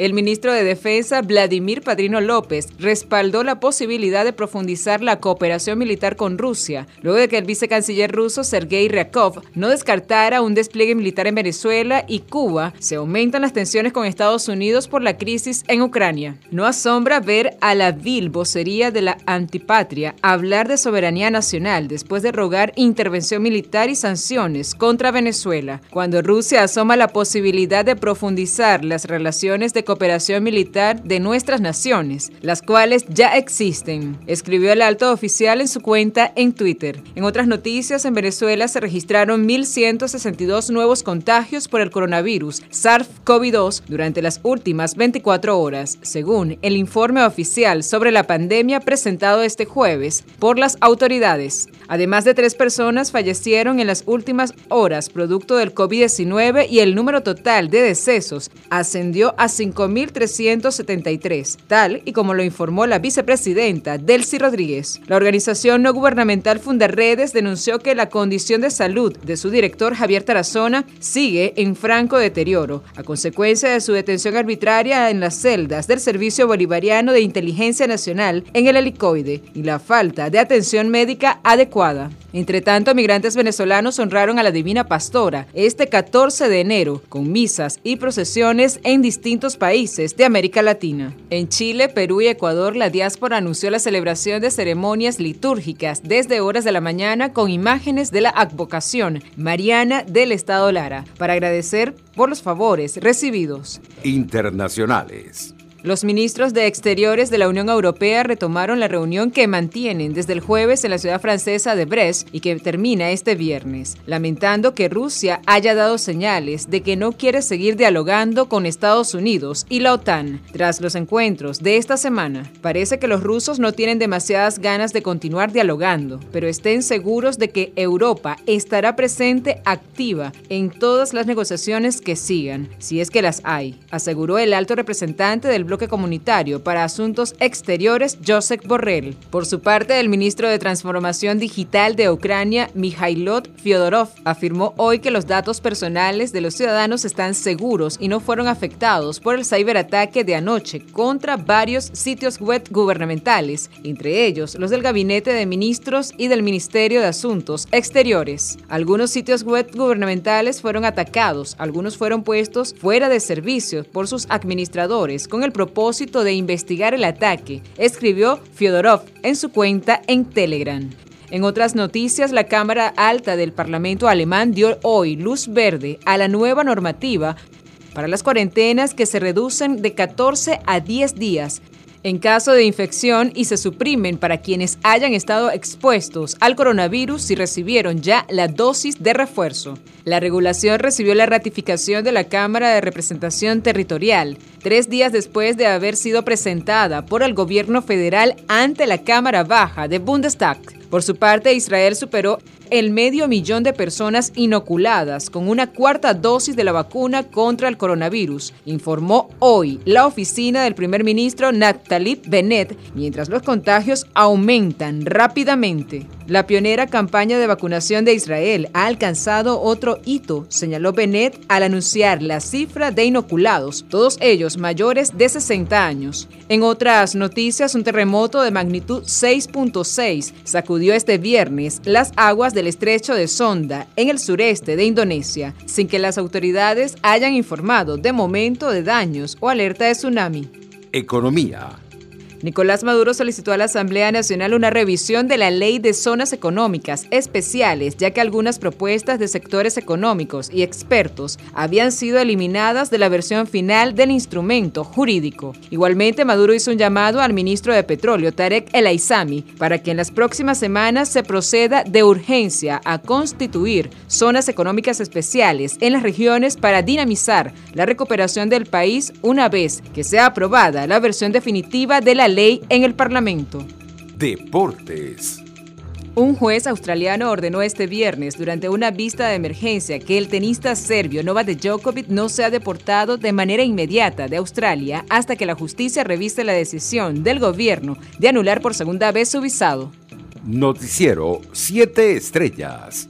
El ministro de Defensa, Vladimir Padrino López, respaldó la posibilidad de profundizar la cooperación militar con Rusia, luego de que el vicecanciller ruso, Sergei Ryakov, no descartara un despliegue militar en Venezuela y Cuba. Se aumentan las tensiones con Estados Unidos por la crisis en Ucrania. No asombra ver a la vil vocería de la antipatria hablar de soberanía nacional después de rogar intervención militar y sanciones contra Venezuela, cuando Rusia asoma la posibilidad de profundizar las relaciones de cooperación militar de nuestras naciones, las cuales ya existen, escribió el alto oficial en su cuenta en Twitter. En otras noticias, en Venezuela se registraron 1.162 nuevos contagios por el coronavirus SARS-CoV-2 durante las últimas 24 horas, según el informe oficial sobre la pandemia presentado este jueves por las autoridades. Además de tres personas fallecieron en las últimas horas producto del COVID-19 y el número total de decesos ascendió a 5 5.373, tal y como lo informó la vicepresidenta Delcy Rodríguez. La organización no gubernamental Fundaredes denunció que la condición de salud de su director Javier Tarazona sigue en franco deterioro, a consecuencia de su detención arbitraria en las celdas del Servicio Bolivariano de Inteligencia Nacional en el helicoide y la falta de atención médica adecuada. Entre tanto, migrantes venezolanos honraron a la Divina Pastora este 14 de enero con misas y procesiones en distintos países de América Latina. En Chile, Perú y Ecuador, la diáspora anunció la celebración de ceremonias litúrgicas desde horas de la mañana con imágenes de la advocación mariana del Estado Lara para agradecer por los favores recibidos. Internacionales. Los ministros de Exteriores de la Unión Europea retomaron la reunión que mantienen desde el jueves en la ciudad francesa de Brest y que termina este viernes, lamentando que Rusia haya dado señales de que no quiere seguir dialogando con Estados Unidos y la OTAN. Tras los encuentros de esta semana, parece que los rusos no tienen demasiadas ganas de continuar dialogando, pero estén seguros de que Europa estará presente activa en todas las negociaciones que sigan, si es que las hay, aseguró el alto representante del bloque comunitario para asuntos exteriores Josep Borrell. Por su parte, el ministro de Transformación Digital de Ucrania, Mikhailot Fyodorov, afirmó hoy que los datos personales de los ciudadanos están seguros y no fueron afectados por el ciberataque de anoche contra varios sitios web gubernamentales, entre ellos los del Gabinete de Ministros y del Ministerio de Asuntos Exteriores. Algunos sitios web gubernamentales fueron atacados, algunos fueron puestos fuera de servicio por sus administradores con el propósito de investigar el ataque, escribió Fyodorov en su cuenta en Telegram. En otras noticias, la Cámara Alta del Parlamento alemán dio hoy luz verde a la nueva normativa para las cuarentenas que se reducen de 14 a 10 días en caso de infección y se suprimen para quienes hayan estado expuestos al coronavirus si recibieron ya la dosis de refuerzo. La regulación recibió la ratificación de la Cámara de Representación Territorial, tres días después de haber sido presentada por el gobierno federal ante la Cámara Baja de Bundestag. Por su parte, Israel superó el medio millón de personas inoculadas con una cuarta dosis de la vacuna contra el coronavirus, informó hoy la oficina del primer ministro Naftali Bennett, mientras los contagios aumentan rápidamente. La pionera campaña de vacunación de Israel ha alcanzado otro hito, señaló Bennett al anunciar la cifra de inoculados, todos ellos mayores de 60 años. En otras noticias, un terremoto de magnitud 6.6 sacudió este viernes las aguas del estrecho de Sonda, en el sureste de Indonesia, sin que las autoridades hayan informado de momento de daños o alerta de tsunami. Economía. Nicolás Maduro solicitó a la Asamblea Nacional una revisión de la ley de zonas económicas especiales, ya que algunas propuestas de sectores económicos y expertos habían sido eliminadas de la versión final del instrumento jurídico. Igualmente, Maduro hizo un llamado al ministro de Petróleo, Tarek El Aizami, para que en las próximas semanas se proceda de urgencia a constituir zonas económicas especiales en las regiones para dinamizar la recuperación del país una vez que sea aprobada la versión definitiva de la ley en el Parlamento. Deportes. Un juez australiano ordenó este viernes durante una vista de emergencia que el tenista serbio Novak Djokovic no sea deportado de manera inmediata de Australia hasta que la justicia revise la decisión del gobierno de anular por segunda vez su visado. Noticiero 7 Estrellas.